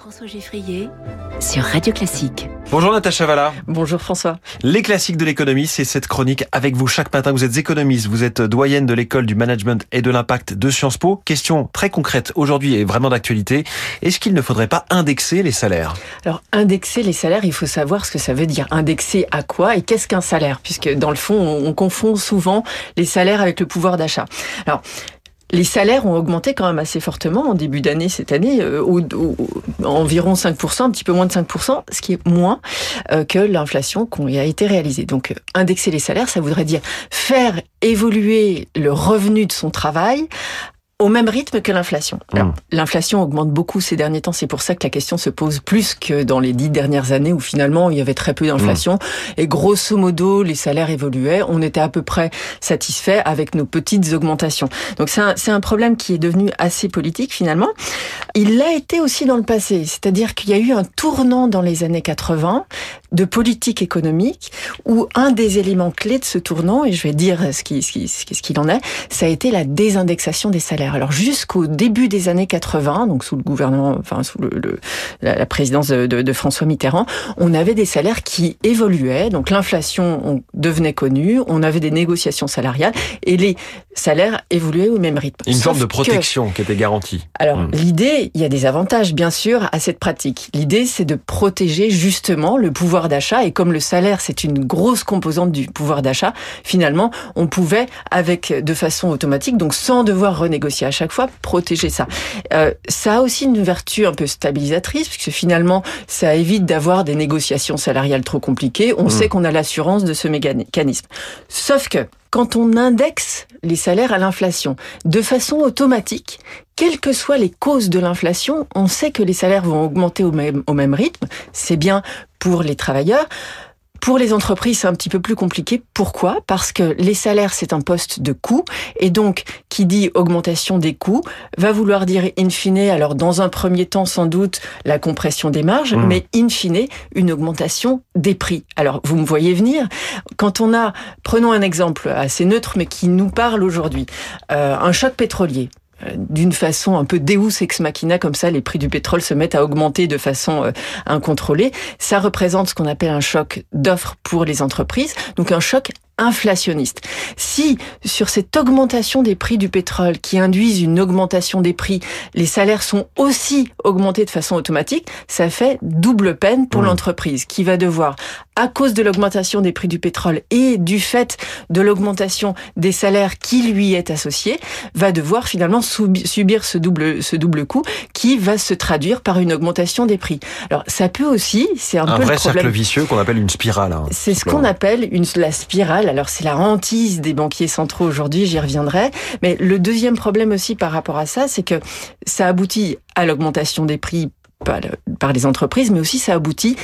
François Geffrier sur Radio Classique. Bonjour Natacha Valla. Bonjour François. Les classiques de l'économie, c'est cette chronique avec vous chaque matin. Vous êtes économiste, vous êtes doyenne de l'école du management et de l'impact de Sciences Po. Question très concrète aujourd'hui et vraiment d'actualité. Est-ce qu'il ne faudrait pas indexer les salaires? Alors indexer les salaires, il faut savoir ce que ça veut dire. Indexer à quoi et qu'est-ce qu'un salaire? Puisque dans le fond, on confond souvent les salaires avec le pouvoir d'achat. Alors les salaires ont augmenté quand même assez fortement en début d'année cette année, euh, environ 5%, un petit peu moins de 5%, ce qui est moins euh, que l'inflation qui a été réalisée. Donc euh, indexer les salaires, ça voudrait dire faire évoluer le revenu de son travail au même rythme que l'inflation. Hmm. L'inflation augmente beaucoup ces derniers temps, c'est pour ça que la question se pose plus que dans les dix dernières années où finalement il y avait très peu d'inflation hmm. et grosso modo les salaires évoluaient, on était à peu près satisfait avec nos petites augmentations. Donc c'est un, un problème qui est devenu assez politique finalement. Il l'a été aussi dans le passé, c'est-à-dire qu'il y a eu un tournant dans les années 80 de politique économique où un des éléments clés de ce tournant, et je vais dire ce qu'il ce qui, ce qui en est, ça a été la désindexation des salaires. Alors jusqu'au début des années 80, donc sous le gouvernement, enfin sous le, la, présidence de, de, François Mitterrand, on avait des salaires qui évoluaient. Donc l'inflation devenait connue, on avait des négociations salariales et les salaires évoluaient au même rythme. Une forme de protection qui était garantie. Alors hmm. l'idée, il y a des avantages bien sûr à cette pratique. L'idée, c'est de protéger justement le pouvoir d'achat et comme le salaire, c'est une grosse composante du pouvoir d'achat, finalement, on pouvait avec de façon automatique, donc sans devoir renégocier à chaque fois protéger ça. Euh, ça a aussi une vertu un peu stabilisatrice, puisque finalement, ça évite d'avoir des négociations salariales trop compliquées. On mmh. sait qu'on a l'assurance de ce mécanisme. Sauf que quand on indexe les salaires à l'inflation de façon automatique, quelles que soient les causes de l'inflation, on sait que les salaires vont augmenter au même, au même rythme. C'est bien pour les travailleurs. Pour les entreprises, c'est un petit peu plus compliqué. Pourquoi? Parce que les salaires, c'est un poste de coût. Et donc, qui dit augmentation des coûts, va vouloir dire in fine, alors dans un premier temps, sans doute, la compression des marges, mmh. mais in fine, une augmentation des prix. Alors, vous me voyez venir. Quand on a, prenons un exemple assez neutre, mais qui nous parle aujourd'hui, euh, un choc pétrolier d'une façon un peu deus ex machina, comme ça, les prix du pétrole se mettent à augmenter de façon euh, incontrôlée. Ça représente ce qu'on appelle un choc d'offres pour les entreprises, donc un choc inflationniste. Si sur cette augmentation des prix du pétrole qui induisent une augmentation des prix, les salaires sont aussi augmentés de façon automatique, ça fait double peine pour mmh. l'entreprise qui va devoir, à cause de l'augmentation des prix du pétrole et du fait de l'augmentation des salaires qui lui est associé, va devoir finalement subir ce double, ce double coût qui va se traduire par une augmentation des prix. Alors ça peut aussi, c'est un, peu vrai le problème. cercle vicieux qu'on appelle une spirale. Hein, c'est ce qu'on appelle une, la spirale alors c'est la hantise des banquiers centraux aujourd'hui, j'y reviendrai. Mais le deuxième problème aussi par rapport à ça, c'est que ça aboutit à l'augmentation des prix par les entreprises, mais aussi ça aboutit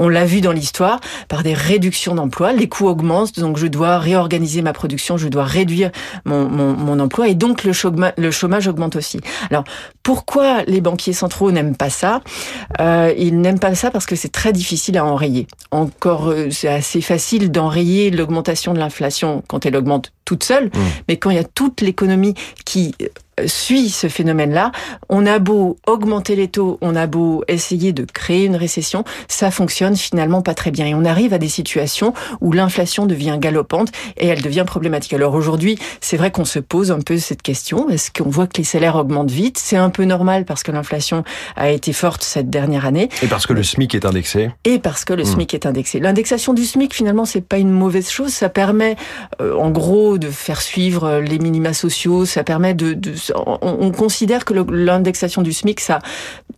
on l'a vu dans l'histoire, par des réductions d'emplois. Les coûts augmentent, donc je dois réorganiser ma production, je dois réduire mon, emploi, et donc le chômage, le chômage augmente aussi. Alors, pourquoi les banquiers centraux n'aiment pas ça? Euh, Ils n'aiment pas ça parce que c'est très difficile à enrayer. Encore, euh, c'est assez facile d'enrayer l'augmentation de l'inflation quand elle augmente toute seule, mmh. mais quand il y a toute l'économie qui suit ce phénomène-là. On a beau augmenter les taux, on a beau essayer de créer une récession, ça fonctionne finalement pas très bien. Et on arrive à des situations où l'inflation devient galopante et elle devient problématique. Alors aujourd'hui, c'est vrai qu'on se pose un peu cette question. Est-ce qu'on voit que les salaires augmentent vite? C'est un peu normal parce que l'inflation a été forte cette dernière année. Et parce que le SMIC est indexé? Et parce que le. SMIC est indexé. L'indexation du SMIC, finalement, c'est pas une mauvaise chose. Ça permet, euh, en gros, de faire suivre les minima sociaux. Ça permet de, de on, considère que l'indexation du SMIC, ça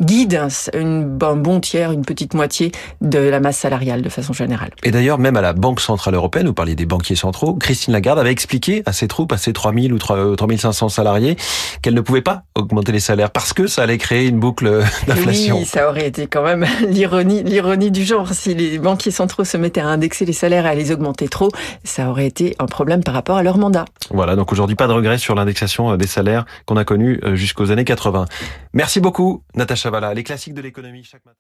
guide une, un bon tiers, une petite moitié de la masse salariale de façon générale. Et d'ailleurs, même à la Banque Centrale Européenne, vous parliez des banquiers centraux, Christine Lagarde avait expliqué à ses troupes, à ses 3000 ou 3500 salariés, qu'elle ne pouvait pas augmenter les salaires parce que ça allait créer une boucle d'inflation. Oui, ça aurait été quand même l'ironie, l'ironie du genre. Si les banquiers centraux se mettaient à indexer les salaires et à les augmenter trop, ça aurait été un problème par rapport à leur Voilà, donc aujourd'hui, pas de regret sur l'indexation des salaires qu'on a connu euh, jusqu'aux années 80. Merci beaucoup, Natacha Valla. Les classiques de l'économie chaque matin.